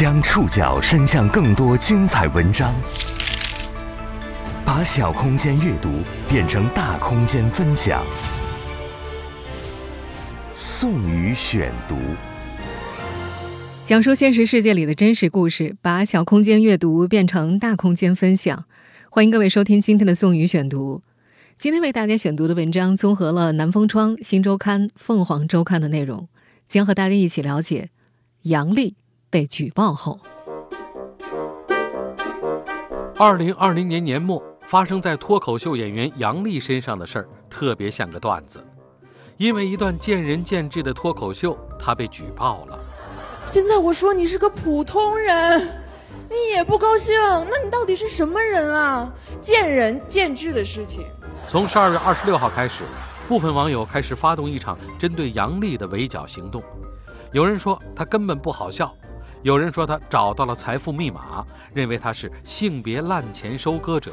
将触角伸向更多精彩文章，把小空间阅读变成大空间分享。宋宇选读，讲述现实世界里的真实故事，把小空间阅读变成大空间分享。欢迎各位收听今天的宋宇选读。今天为大家选读的文章综合了南风窗、新周刊、凤凰周刊的内容，将和大家一起了解杨笠。被举报后，二零二零年年末发生在脱口秀演员杨笠身上的事儿，特别像个段子。因为一段见仁见智的脱口秀，他被举报了。现在我说你是个普通人，你也不高兴，那你到底是什么人啊？见仁见智的事情。从十二月二十六号开始，部分网友开始发动一场针对杨笠的围剿行动。有人说他根本不好笑。有人说他找到了财富密码，认为他是性别滥钱收割者；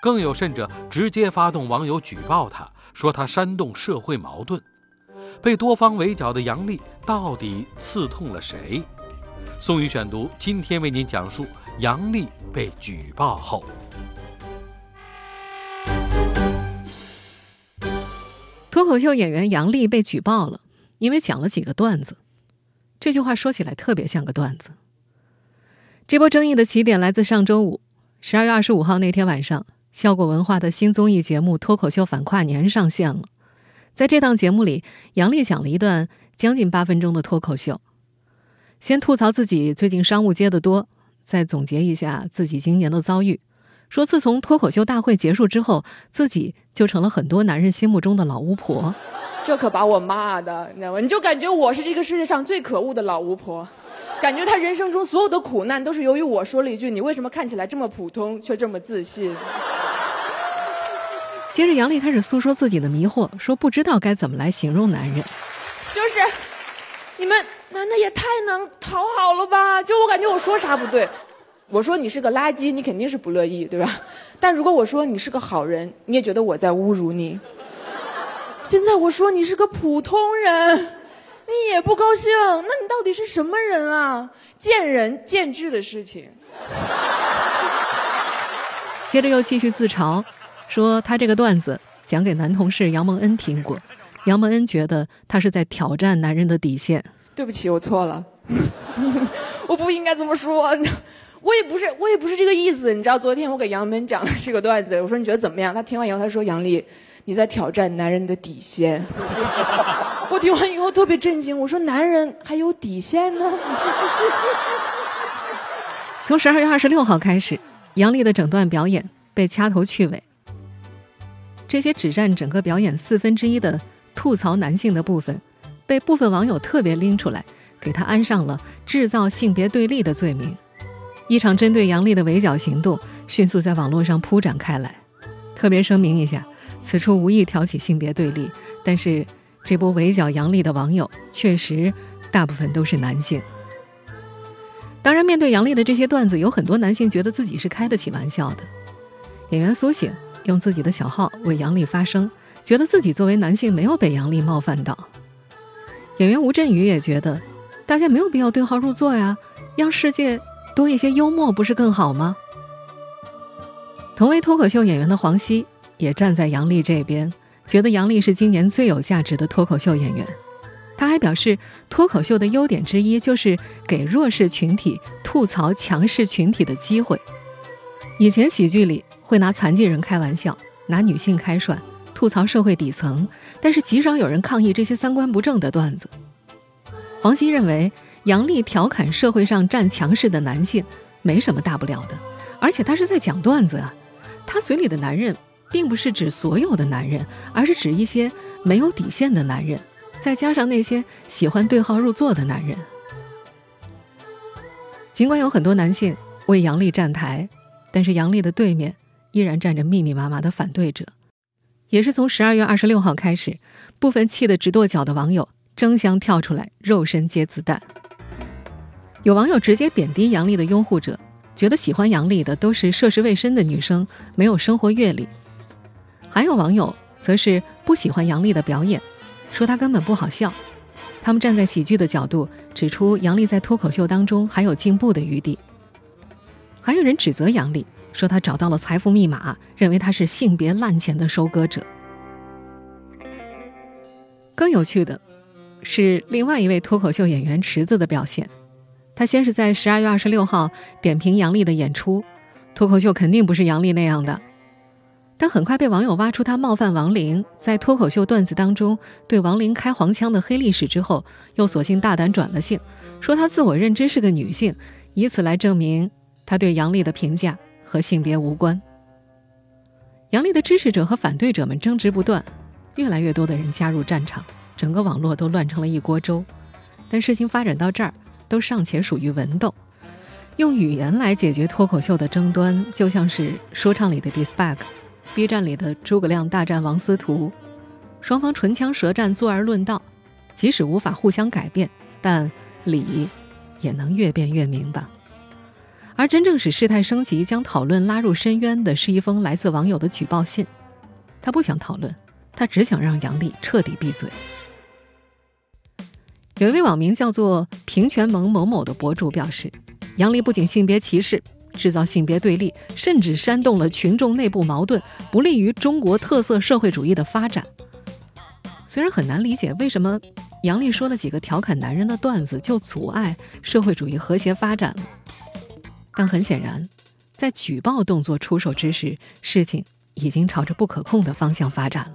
更有甚者，直接发动网友举报他，说他煽动社会矛盾。被多方围剿的杨笠到底刺痛了谁？宋宇选读今天为您讲述杨笠被举报后。脱口秀演员杨笠被举报了，因为讲了几个段子。这句话说起来特别像个段子。这波争议的起点来自上周五，十二月二十五号那天晚上，效果文化的新综艺节目《脱口秀反跨年》上线了。在这档节目里，杨笠讲了一段将近八分钟的脱口秀，先吐槽自己最近商务接的多，再总结一下自己今年的遭遇，说自从脱口秀大会结束之后，自己就成了很多男人心目中的老巫婆。这可把我骂的，你知道吗？你就感觉我是这个世界上最可恶的老巫婆，感觉他人生中所有的苦难都是由于我说了一句“你为什么看起来这么普通却这么自信”。接着，杨丽开始诉说自己的迷惑，说不知道该怎么来形容男人。就是，你们男的也太能讨好了吧？就我感觉我说啥不对，我说你是个垃圾，你肯定是不乐意，对吧？但如果我说你是个好人，你也觉得我在侮辱你。现在我说你是个普通人，你也不高兴，那你到底是什么人啊？见仁见智的事情。接着又继续自嘲，说他这个段子讲给男同事杨蒙恩听过，杨蒙恩觉得他是在挑战男人的底线。对不起，我错了，我不应该这么说，我也不是，我也不是这个意思。你知道，昨天我给杨蒙讲了这个段子，我说你觉得怎么样？他听完以后他说杨丽。你在挑战男人的底线，我听完以后特别震惊。我说：“男人还有底线呢？” 从十二月二十六号开始，杨笠的整段表演被掐头去尾。这些只占整个表演四分之一的吐槽男性的部分，被部分网友特别拎出来，给他安上了制造性别对立的罪名。一场针对杨笠的围剿行动迅速在网络上铺展开来。特别声明一下。此处无意挑起性别对立，但是这波围剿杨笠的网友确实大部分都是男性。当然，面对杨笠的这些段子，有很多男性觉得自己是开得起玩笑的。演员苏醒用自己的小号为杨笠发声，觉得自己作为男性没有被杨笠冒犯到。演员吴镇宇也觉得，大家没有必要对号入座呀，让世界多一些幽默不是更好吗？同为脱口秀演员的黄西。也站在杨笠这边，觉得杨笠是今年最有价值的脱口秀演员。他还表示，脱口秀的优点之一就是给弱势群体吐槽强势群体的机会。以前喜剧里会拿残疾人开玩笑，拿女性开涮，吐槽社会底层，但是极少有人抗议这些三观不正的段子。黄西认为，杨笠调侃社会上占强势的男性没什么大不了的，而且他是在讲段子啊，他嘴里的男人。并不是指所有的男人，而是指一些没有底线的男人，再加上那些喜欢对号入座的男人。尽管有很多男性为杨笠站台，但是杨笠的对面依然站着密密麻麻的反对者。也是从十二月二十六号开始，部分气得直跺脚的网友争相跳出来，肉身接子弹。有网友直接贬低杨笠的拥护者，觉得喜欢杨笠的都是涉世未深的女生，没有生活阅历。还有网友则是不喜欢杨笠的表演，说她根本不好笑。他们站在喜剧的角度，指出杨丽在脱口秀当中还有进步的余地。还有人指责杨丽，说她找到了财富密码，认为她是性别滥钱的收割者。更有趣的是，另外一位脱口秀演员池子的表现。他先是在十二月二十六号点评杨丽的演出，脱口秀肯定不是杨丽那样的。但很快被网友挖出他冒犯王玲，在脱口秀段子当中对王玲开黄腔的黑历史之后，又索性大胆转了性，说他自我认知是个女性，以此来证明他对杨丽的评价和性别无关。杨丽的支持者和反对者们争执不断，越来越多的人加入战场，整个网络都乱成了一锅粥。但事情发展到这儿，都尚且属于文斗，用语言来解决脱口秀的争端，就像是说唱里的 Disbag。B 站里的诸葛亮大战王司徒，双方唇枪舌战，坐而论道。即使无法互相改变，但理也能越辩越明吧。而真正使事态升级、将讨论拉入深渊的，是一封来自网友的举报信。他不想讨论，他只想让杨丽彻底闭嘴。有一位网名叫做“平权盟某某”的博主表示，杨丽不仅性别歧视。制造性别对立，甚至煽动了群众内部矛盾，不利于中国特色社会主义的发展。虽然很难理解为什么杨丽说了几个调侃男人的段子就阻碍社会主义和谐发展了，但很显然，在举报动作出手之时，事情已经朝着不可控的方向发展了。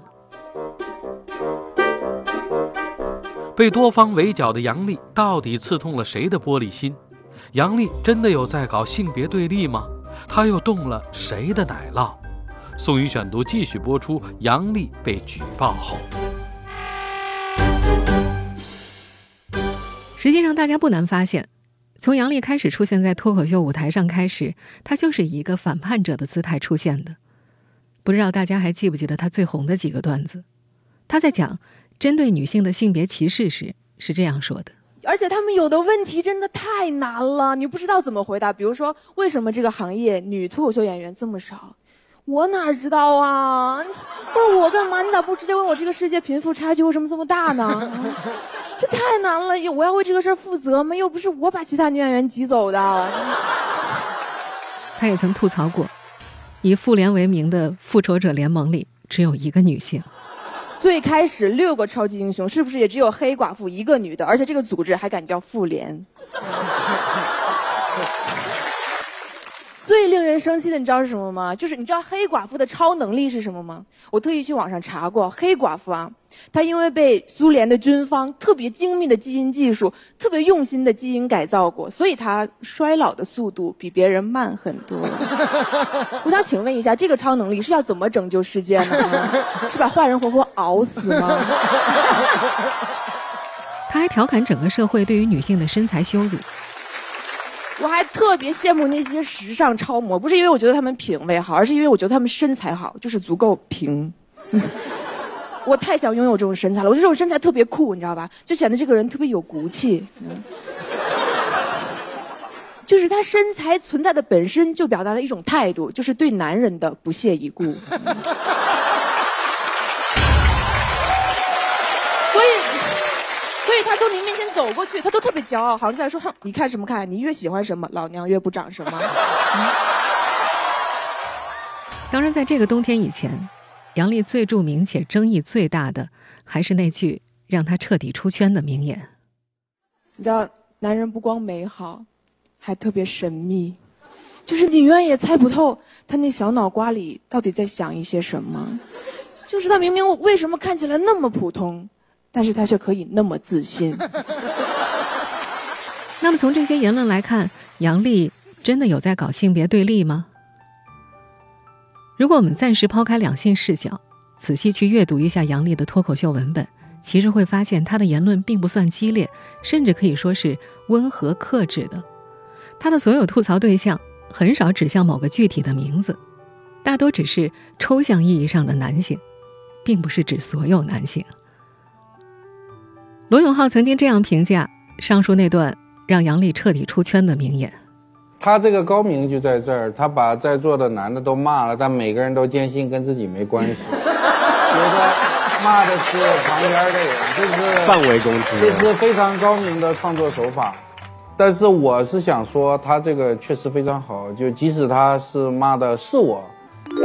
被多方围剿的杨丽，到底刺痛了谁的玻璃心？杨丽真的有在搞性别对立吗？她又动了谁的奶酪？宋宇选读继续播出。杨丽被举报后，实际上大家不难发现，从杨丽开始出现在脱口秀舞台上开始，她就是以一个反叛者的姿态出现的。不知道大家还记不记得她最红的几个段子？她在讲针对女性的性别歧视时是这样说的。而且他们有的问题真的太难了，你不知道怎么回答。比如说，为什么这个行业女脱口秀演员这么少？我哪知道啊？问我干嘛？你咋不直接问我这个世界贫富差距为什么这么大呢？这太难了，我要为这个事儿负责吗？又不是我把其他女演员挤走的。他也曾吐槽过，以妇联为名的复仇者联盟里只有一个女性。最开始六个超级英雄，是不是也只有黑寡妇一个女的？而且这个组织还敢叫妇联。最令人生气的，你知道是什么吗？就是你知道黑寡妇的超能力是什么吗？我特意去网上查过，黑寡妇啊，她因为被苏联的军方特别精密的基因技术、特别用心的基因改造过，所以她衰老的速度比别人慢很多。我想请问一下，这个超能力是要怎么拯救世界呢？是把坏人活活熬死吗？他还调侃整个社会对于女性的身材羞辱。我还特别羡慕那些时尚超模，不是因为我觉得他们品味好，而是因为我觉得他们身材好，就是足够平。我太想拥有这种身材了，我觉得这种身材特别酷，你知道吧？就显得这个人特别有骨气。就是他身材存在的本身就表达了一种态度，就是对男人的不屑一顾。所以，所以他从您面前走过去，他都特别骄傲，好像在说：“哼，你看什么看？你越喜欢什么，老娘越不长什么。”当然，在这个冬天以前，杨丽最著名且争议最大的，还是那句让她彻底出圈的名言。你知道，男人不光美好，还特别神秘，就是你永远也猜不透他那小脑瓜里到底在想一些什么。就是他明明为什么看起来那么普通？但是他却可以那么自信。那么从这些言论来看，杨丽真的有在搞性别对立吗？如果我们暂时抛开两性视角，仔细去阅读一下杨丽的脱口秀文本，其实会发现她的言论并不算激烈，甚至可以说是温和克制的。她的所有吐槽对象很少指向某个具体的名字，大多只是抽象意义上的男性，并不是指所有男性。罗永浩曾经这样评价上述那段让杨丽彻底出圈的名言：“他这个高明就在这儿，他把在座的男的都骂了，但每个人都坚信跟自己没关系。有的骂的是旁边的人，这是范围攻击，这是非常高明的创作手法。但是我是想说，他这个确实非常好，就即使他是骂的是我，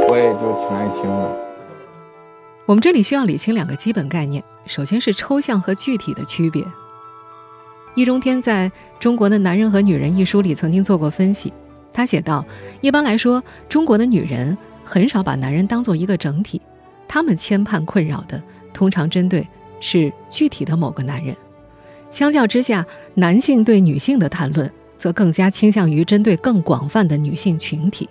我也就挺爱听的。我们这里需要理清两个基本概念，首先是抽象和具体的区别。易中天在中国的男人和女人一书里曾经做过分析，他写道：一般来说，中国的女人很少把男人当做一个整体，他们牵绊困扰的通常针对是具体的某个男人。相较之下，男性对女性的谈论则更加倾向于针对更广泛的女性群体。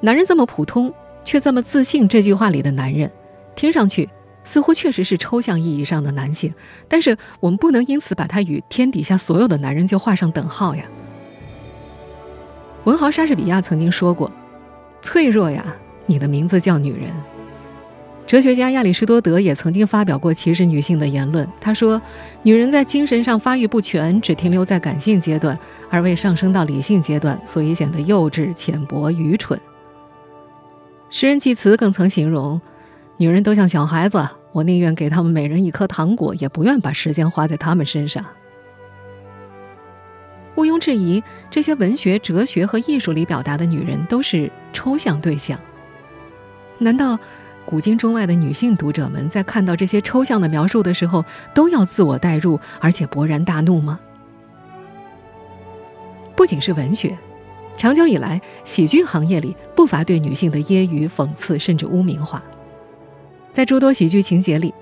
男人这么普通却这么自信，这句话里的男人，听上去似乎确实是抽象意义上的男性，但是我们不能因此把他与天底下所有的男人就画上等号呀。文豪莎士比亚曾经说过：“脆弱呀，你的名字叫女人。”哲学家亚里士多德也曾经发表过歧视女性的言论。他说：“女人在精神上发育不全，只停留在感性阶段，而未上升到理性阶段，所以显得幼稚、浅薄、愚蠢。”诗人济慈更曾形容：“女人都像小孩子，我宁愿给他们每人一颗糖果，也不愿把时间花在他们身上。”毋庸置疑，这些文学、哲学和艺术里表达的女人都是抽象对象。难道？古今中外的女性读者们在看到这些抽象的描述的时候，都要自我代入，而且勃然大怒吗？不仅是文学，长久以来，喜剧行业里不乏对女性的揶揄、讽刺，甚至污名化。在诸多喜剧情节里，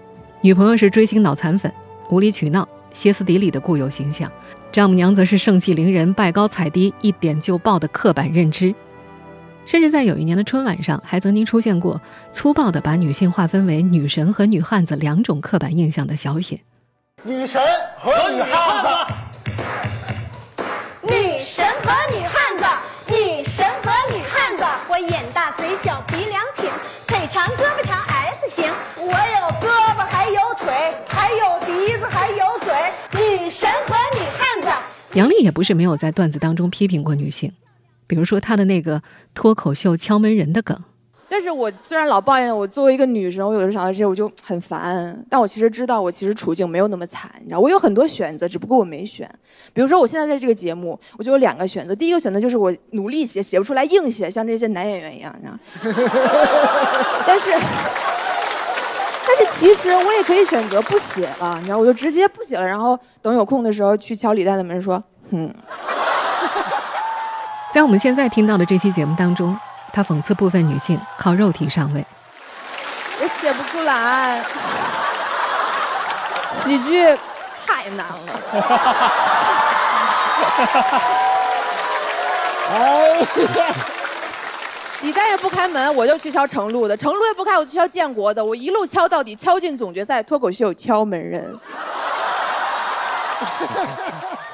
女朋友是追星脑残粉、无理取闹、歇斯底里的固有形象；丈母娘则是盛气凌人、拜高踩低、一点就爆的刻板认知。甚至在有一年的春晚上，还曾经出现过粗暴的把女性划分为女神和女汉子两种刻板印象的小品。女神和女汉子，女神和女汉杨丽也不是没有在段子当中批评过女性。比如说她的那个脱口秀敲门人的梗，但是我虽然老抱怨我作为一个女生，我有时候想到这些我就很烦。但我其实知道，我其实处境没有那么惨，你知道，我有很多选择，只不过我没选。比如说我现在在这个节目，我就有两个选择。第一个选择就是我努力写，写不出来硬写，像这些男演员一样，你知道。但是，但是其实我也可以选择不写了，你知道，我就直接不写了，然后等有空的时候去敲李诞的门说，嗯。在我们现在听到的这期节目当中，他讽刺部分女性靠肉体上位。我写不出来，喜剧太难了。哎呀！你再也不开门，我就去敲程璐的；程璐也不开，我去敲建国的。我一路敲到底，敲进总决赛脱口秀敲门人。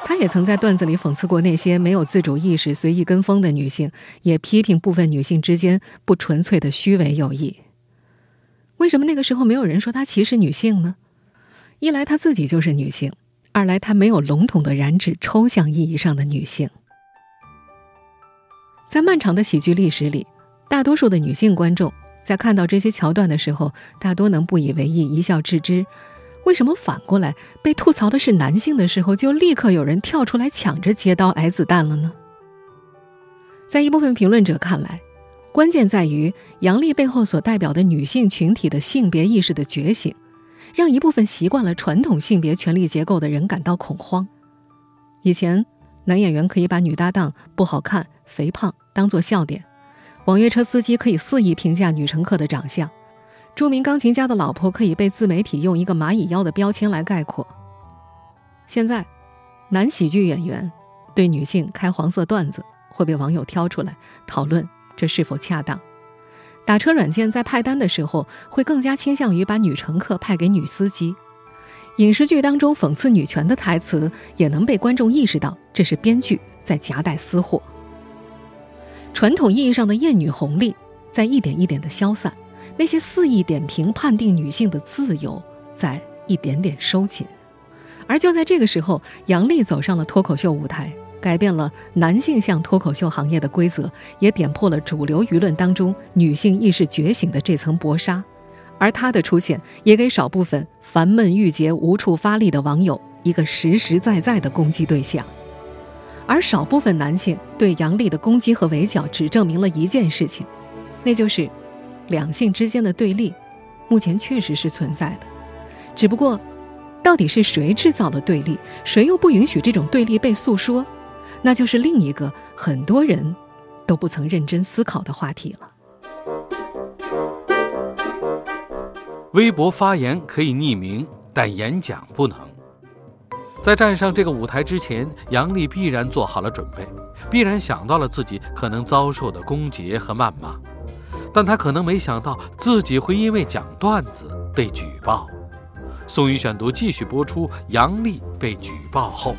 他也曾在段子里讽刺过那些没有自主意识、随意跟风的女性，也批评部分女性之间不纯粹的虚伪友谊。为什么那个时候没有人说他歧视女性呢？一来他自己就是女性，二来他没有笼统的染指抽象意义上的女性。在漫长的喜剧历史里，大多数的女性观众在看到这些桥段的时候，大多能不以为意，一笑置之。为什么反过来被吐槽的是男性的时候，就立刻有人跳出来抢着接刀挨子弹了呢？在一部分评论者看来，关键在于杨笠背后所代表的女性群体的性别意识的觉醒，让一部分习惯了传统性别权力结构的人感到恐慌。以前，男演员可以把女搭档不好看、肥胖当做笑点，网约车司机可以肆意评价女乘客的长相。著名钢琴家的老婆可以被自媒体用一个“蚂蚁腰”的标签来概括。现在，男喜剧演员对女性开黄色段子会被网友挑出来讨论，这是否恰当？打车软件在派单的时候会更加倾向于把女乘客派给女司机。影视剧当中讽刺女权的台词也能被观众意识到这是编剧在夹带私货。传统意义上的艳女红利在一点一点的消散。那些肆意点评、判定女性的自由，在一点点收紧，而就在这个时候，杨笠走上了脱口秀舞台，改变了男性向脱口秀行业的规则，也点破了主流舆论当中女性意识觉醒的这层薄纱。而他的出现也给少部分烦闷郁结、无处发力的网友一个实实在在的攻击对象。而少部分男性对杨丽的攻击和围剿，只证明了一件事情，那就是两性之间的对立，目前确实是存在的。只不过，到底是谁制造了对立，谁又不允许这种对立被诉说，那就是另一个很多人都不曾认真思考的话题了。微博发言可以匿名，但演讲不能。在站上这个舞台之前，杨丽必然做好了准备，必然想到了自己可能遭受的攻讦和谩骂，但她可能没想到自己会因为讲段子被举报。宋宇选读继续播出：杨丽被举报后，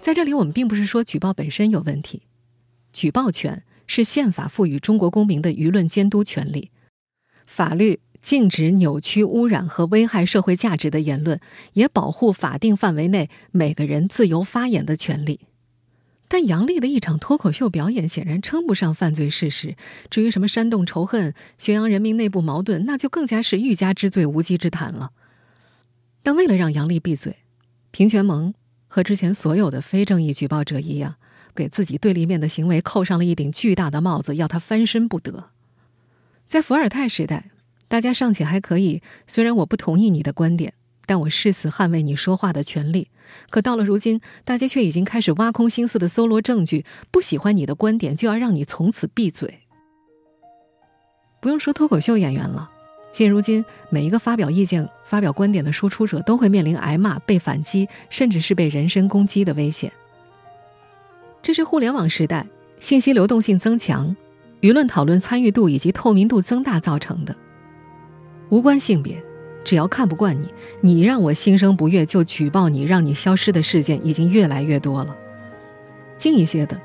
在这里我们并不是说举报本身有问题，举报权是宪法赋予中国公民的舆论监督权利，法律。禁止扭曲、污染和危害社会价值的言论，也保护法定范围内每个人自由发言的权利。但杨丽的一场脱口秀表演显然称不上犯罪事实。至于什么煽动仇恨、宣扬人民内部矛盾，那就更加是欲加之罪、无稽之谈了。但为了让杨丽闭嘴，平权盟和之前所有的非正义举报者一样，给自己对立面的行为扣上了一顶巨大的帽子，要他翻身不得。在伏尔泰时代。大家尚且还可以，虽然我不同意你的观点，但我誓死捍卫你说话的权利。可到了如今，大家却已经开始挖空心思的搜罗证据，不喜欢你的观点就要让你从此闭嘴。不用说脱口秀演员了，现如今每一个发表意见、发表观点的输出者都会面临挨骂、被反击，甚至是被人身攻击的危险。这是互联网时代信息流动性增强、舆论讨论参与度以及透明度增大造成的。无关性别，只要看不惯你，你让我心生不悦就举报你，让你消失的事件已经越来越多了。近一些的，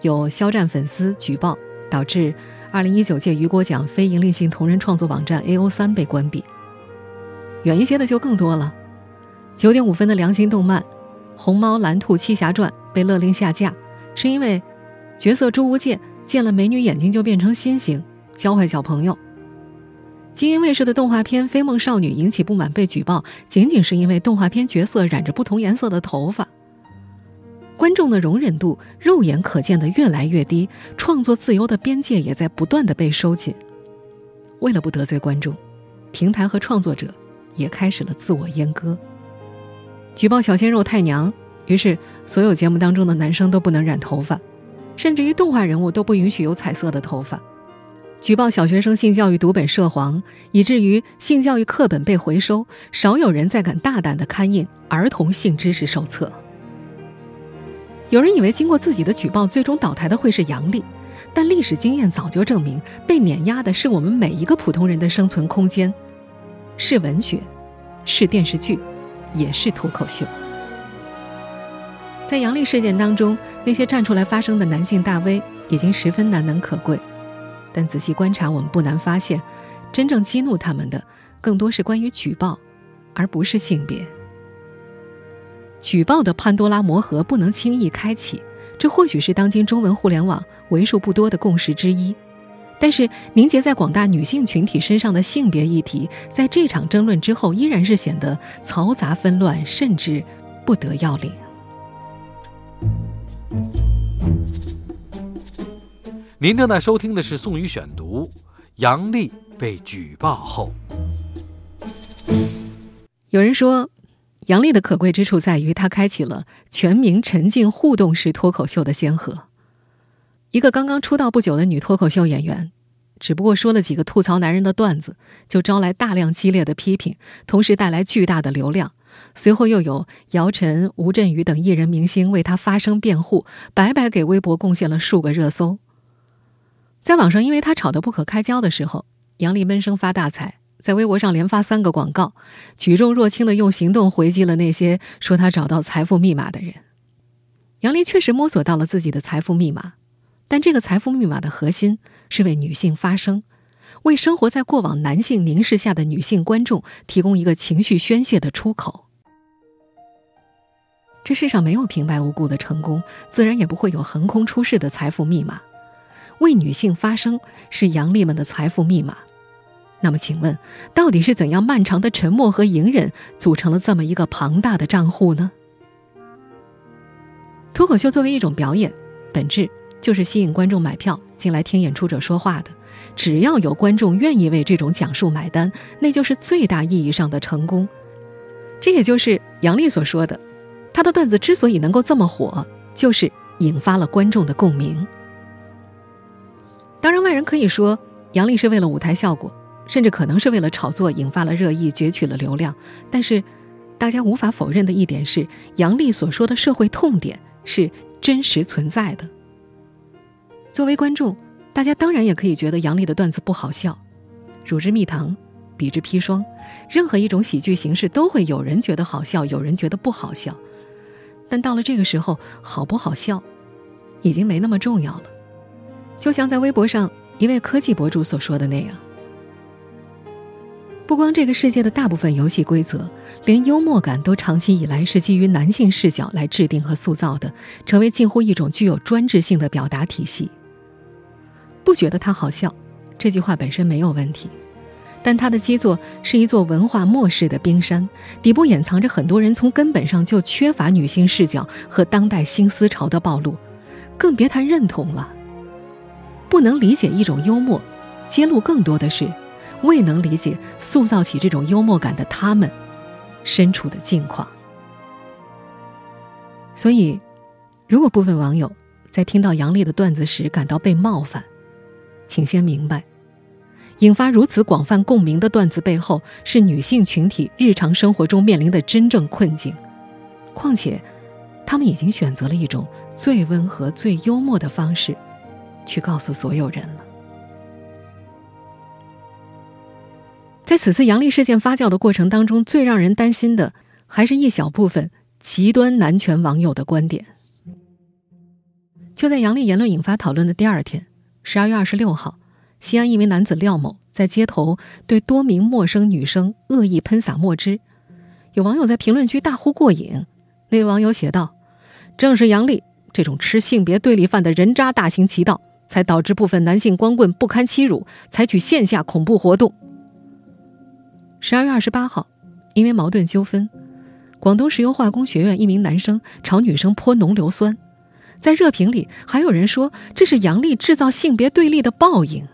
有肖战粉丝举报导致2019届雨果奖非营利性同人创作网站 AO 三被关闭。远一些的就更多了，九点五分的良心动漫《红猫蓝兔七侠传》被勒令下架，是因为角色朱无戒见了美女眼睛就变成心形，教坏小朋友。精英卫视的动画片《飞梦少女》引起不满被举报，仅仅是因为动画片角色染着不同颜色的头发。观众的容忍度肉眼可见的越来越低，创作自由的边界也在不断的被收紧。为了不得罪观众，平台和创作者也开始了自我阉割。举报小鲜肉太娘，于是所有节目当中的男生都不能染头发，甚至于动画人物都不允许有彩色的头发。举报小学生性教育读本涉黄，以至于性教育课本被回收，少有人再敢大胆的刊印儿童性知识手册。有人以为经过自己的举报，最终倒台的会是杨丽，但历史经验早就证明，被碾压的是我们每一个普通人的生存空间，是文学，是电视剧，也是脱口秀。在杨丽事件当中，那些站出来发声的男性大 V 已经十分难能可贵。但仔细观察，我们不难发现，真正激怒他们的更多是关于举报，而不是性别。举报的潘多拉魔盒不能轻易开启，这或许是当今中文互联网为数不多的共识之一。但是，凝结在广大女性群体身上的性别议题，在这场争论之后，依然是显得嘈杂纷乱，甚至不得要领。您正在收听的是《宋宇选读》，杨丽被举报后，有人说，杨丽的可贵之处在于她开启了全民沉浸互动式脱口秀的先河。一个刚刚出道不久的女脱口秀演员，只不过说了几个吐槽男人的段子，就招来大量激烈的批评，同时带来巨大的流量。随后又有姚晨、吴镇宇等艺人明星为她发声辩护，白白给微博贡献了数个热搜。在网上，因为他吵得不可开交的时候，杨丽闷声发大财，在微博上连发三个广告，举重若轻的用行动回击了那些说他找到财富密码的人。杨丽确实摸索到了自己的财富密码，但这个财富密码的核心是为女性发声，为生活在过往男性凝视下的女性观众提供一个情绪宣泄的出口。这世上没有平白无故的成功，自然也不会有横空出世的财富密码。为女性发声是杨丽们的财富密码。那么，请问，到底是怎样漫长的沉默和隐忍组成了这么一个庞大的账户呢？脱口秀作为一种表演，本质就是吸引观众买票进来听演出者说话的。只要有观众愿意为这种讲述买单，那就是最大意义上的成功。这也就是杨丽所说的，她的段子之所以能够这么火，就是引发了观众的共鸣。当然，外人可以说杨丽是为了舞台效果。甚至可能是为了炒作，引发了热议，攫取了流量。但是，大家无法否认的一点是，杨笠所说的社会痛点是真实存在的。作为观众，大家当然也可以觉得杨笠的段子不好笑。乳之蜜糖，比之砒霜，任何一种喜剧形式都会有人觉得好笑，有人觉得不好笑。但到了这个时候，好不好笑，已经没那么重要了。就像在微博上一位科技博主所说的那样。不光这个世界的大部分游戏规则，连幽默感都长期以来是基于男性视角来制定和塑造的，成为近乎一种具有专制性的表达体系。不觉得他好笑，这句话本身没有问题，但他的基座是一座文化末世的冰山，底部掩藏着很多人从根本上就缺乏女性视角和当代新思潮的暴露，更别谈认同了。不能理解一种幽默，揭露更多的是。未能理解塑造起这种幽默感的他们身处的境况，所以，如果部分网友在听到杨丽的段子时感到被冒犯，请先明白，引发如此广泛共鸣的段子背后是女性群体日常生活中面临的真正困境。况且，他们已经选择了一种最温和、最幽默的方式，去告诉所有人了。在此次杨丽事件发酵的过程当中，最让人担心的还是一小部分极端男权网友的观点。就在杨丽言论引发讨论的第二天，十二月二十六号，西安一名男子廖某在街头对多名陌生女生恶意喷洒墨汁，有网友在评论区大呼过瘾。那位网友写道：“正是杨丽这种吃性别对立饭的人渣大行其道，才导致部分男性光棍不堪欺辱，采取线下恐怖活动。”十二月二十八号，因为矛盾纠纷，广东石油化工学院一名男生朝女生泼浓硫酸，在热评里还有人说这是杨丽制造性别对立的报应。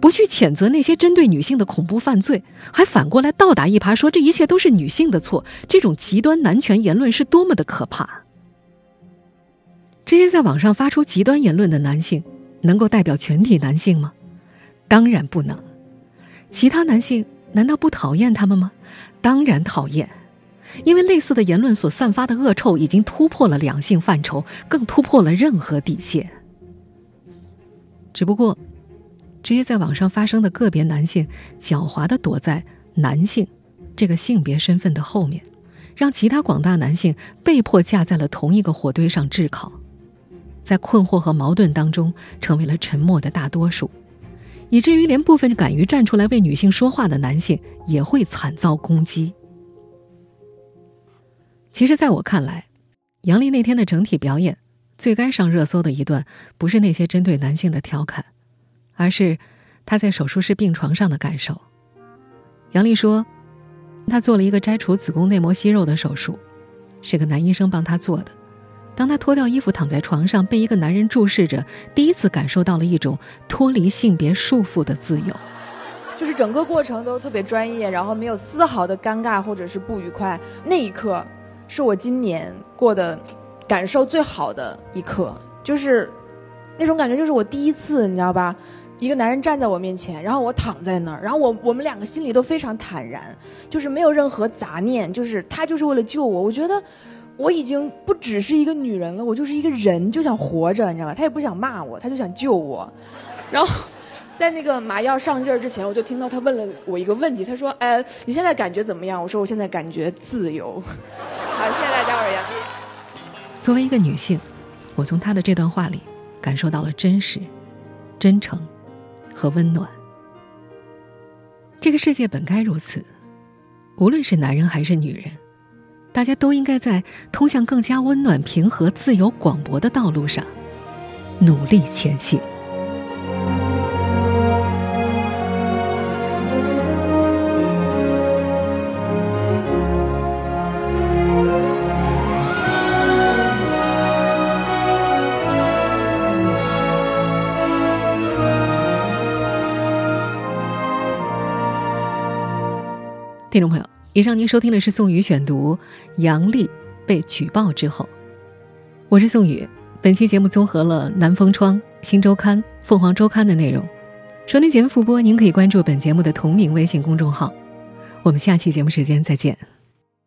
不去谴责那些针对女性的恐怖犯罪，还反过来倒打一耙说这一切都是女性的错，这种极端男权言论是多么的可怕！这些在网上发出极端言论的男性，能够代表全体男性吗？当然不能。其他男性难道不讨厌他们吗？当然讨厌，因为类似的言论所散发的恶臭已经突破了两性范畴，更突破了任何底线。只不过，这些在网上发生的个别男性狡猾的躲在男性这个性别身份的后面，让其他广大男性被迫架在了同一个火堆上炙烤，在困惑和矛盾当中成为了沉默的大多数。以至于连部分敢于站出来为女性说话的男性也会惨遭攻击。其实，在我看来，杨丽那天的整体表演最该上热搜的一段，不是那些针对男性的调侃，而是她在手术室病床上的感受。杨丽说，她做了一个摘除子宫内膜息肉的手术，是个男医生帮她做的。当他脱掉衣服躺在床上，被一个男人注视着，第一次感受到了一种脱离性别束缚的自由。就是整个过程都特别专业，然后没有丝毫的尴尬或者是不愉快。那一刻，是我今年过的感受最好的一刻。就是那种感觉，就是我第一次，你知道吧？一个男人站在我面前，然后我躺在那儿，然后我我们两个心里都非常坦然，就是没有任何杂念，就是他就是为了救我。我觉得。我已经不只是一个女人了，我就是一个人，就想活着，你知道吗？他也不想骂我，他就想救我。然后，在那个麻药上劲儿之前，我就听到他问了我一个问题，他说：“哎，你现在感觉怎么样？”我说：“我现在感觉自由。”好，谢谢大家，我是杨丽。作为一个女性，我从她的这段话里感受到了真实、真诚和温暖。这个世界本该如此，无论是男人还是女人。大家都应该在通向更加温暖、平和、自由、广博的道路上努力前行。听众朋友，以上您收听的是宋宇选读《杨丽被举报之后》，我是宋宇。本期节目综合了南风窗、新周刊、凤凰周刊的内容。收听节目复播，您可以关注本节目的同名微信公众号。我们下期节目时间再见。